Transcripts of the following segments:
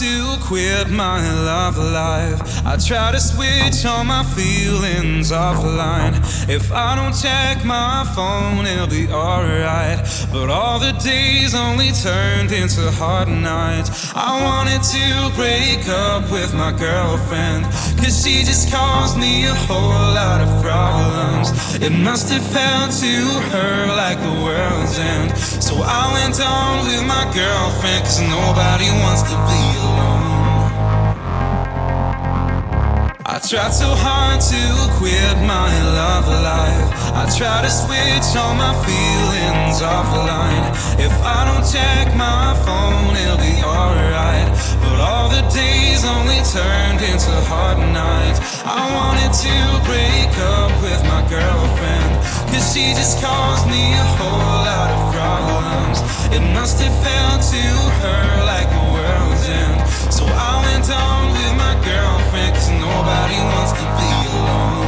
to quit my love life. I try to switch all my feelings offline. If I don't check my phone, it'll be alright. But all the days only turned into hard nights. I wanted to break up with my girlfriend. Cause she just caused me a whole lot of problems. It must have felt to her like the world's end. So I went on with my girlfriend, cause nobody wants to be alone. I tried so hard to quit my love life. I try to switch all my feelings offline. If I don't check my phone, it'll be alright. But all the days only turned into hard nights. I wanted to break up with my girlfriend. Cause she just caused me a whole lot of problems. It must have felt to her like the world's end. So I went on with my girlfriend, cause nobody wants to be alone.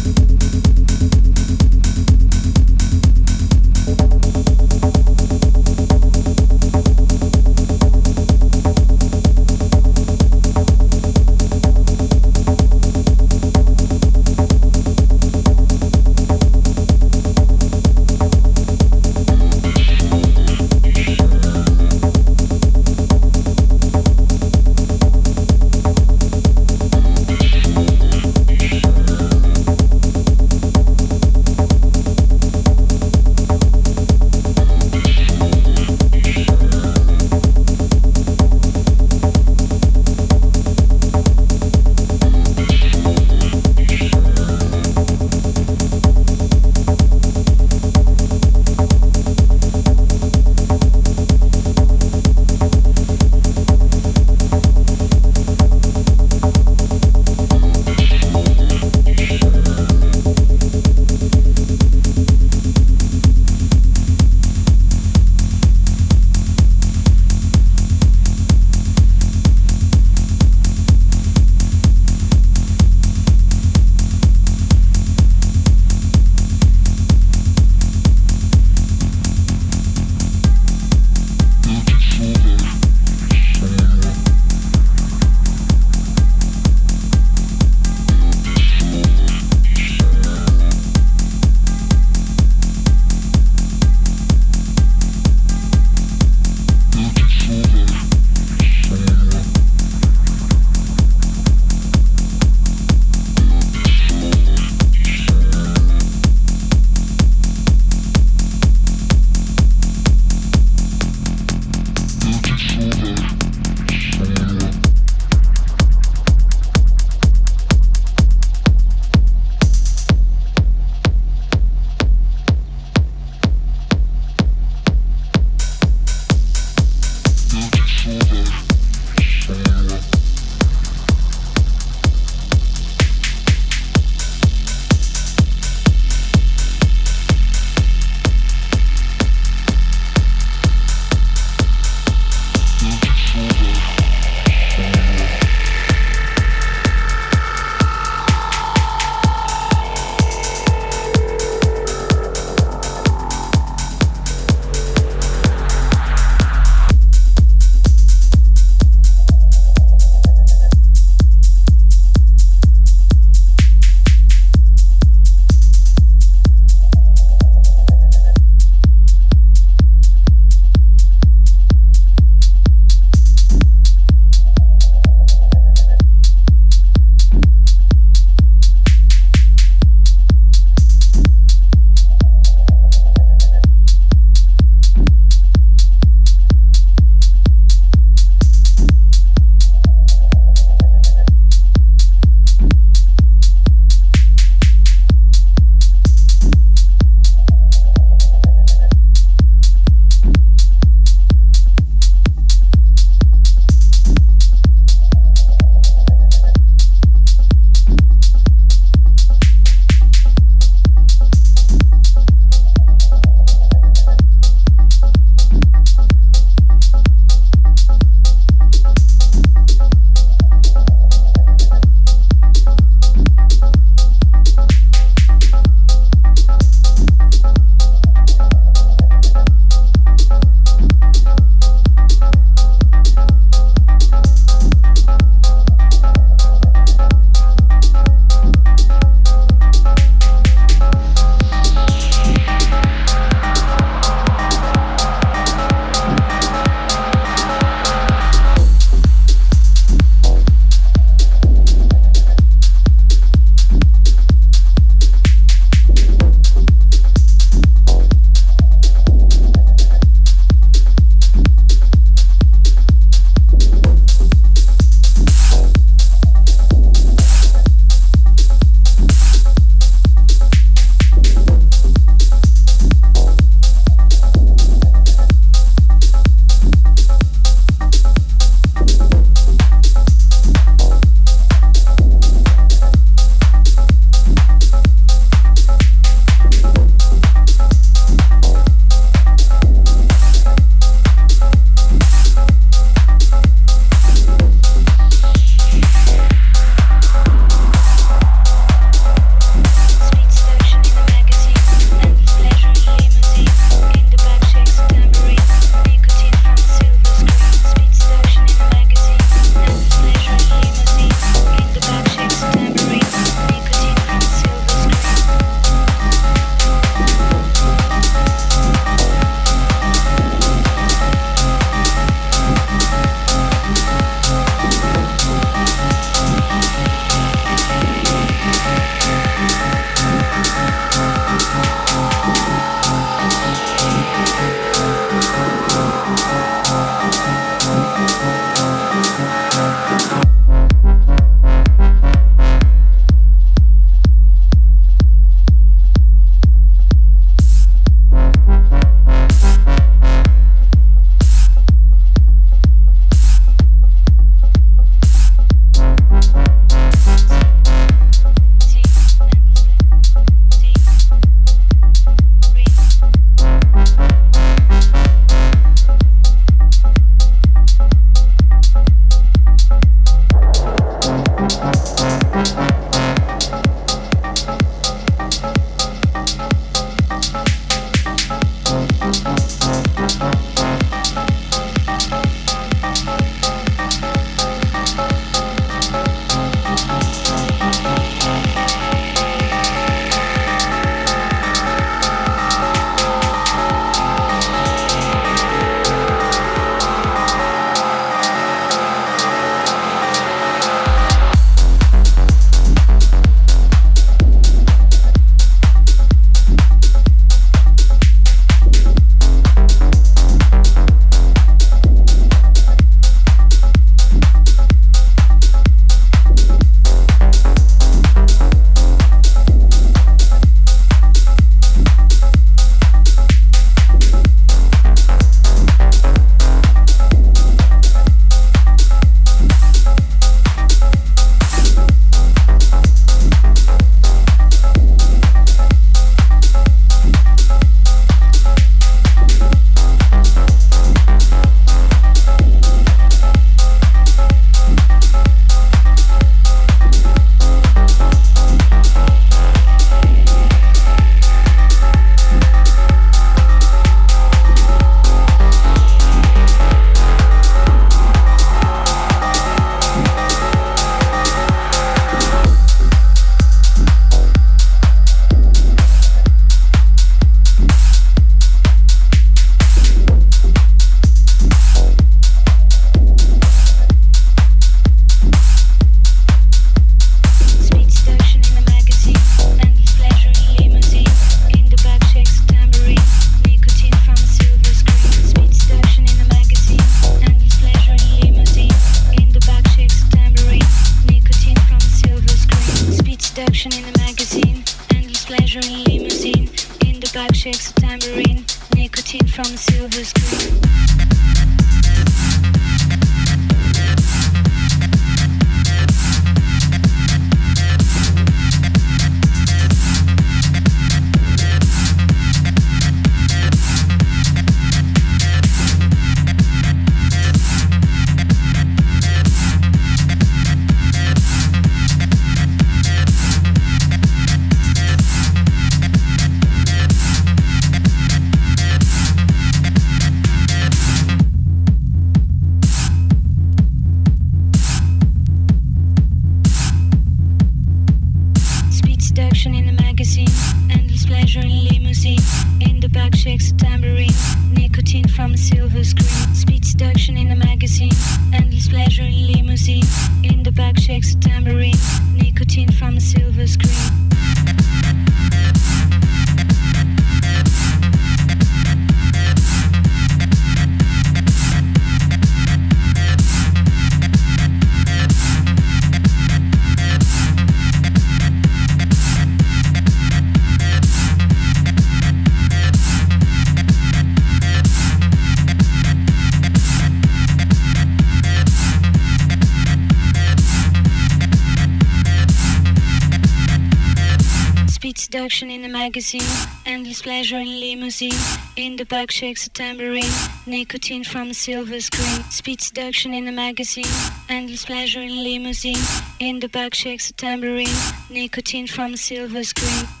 Seduction in the magazine, endless pleasure in limousine. In the back shakes a tambourine, nicotine from a silver screen. Speed seduction in the magazine, endless pleasure in limousine. In the back shakes a tambourine, nicotine from a silver screen.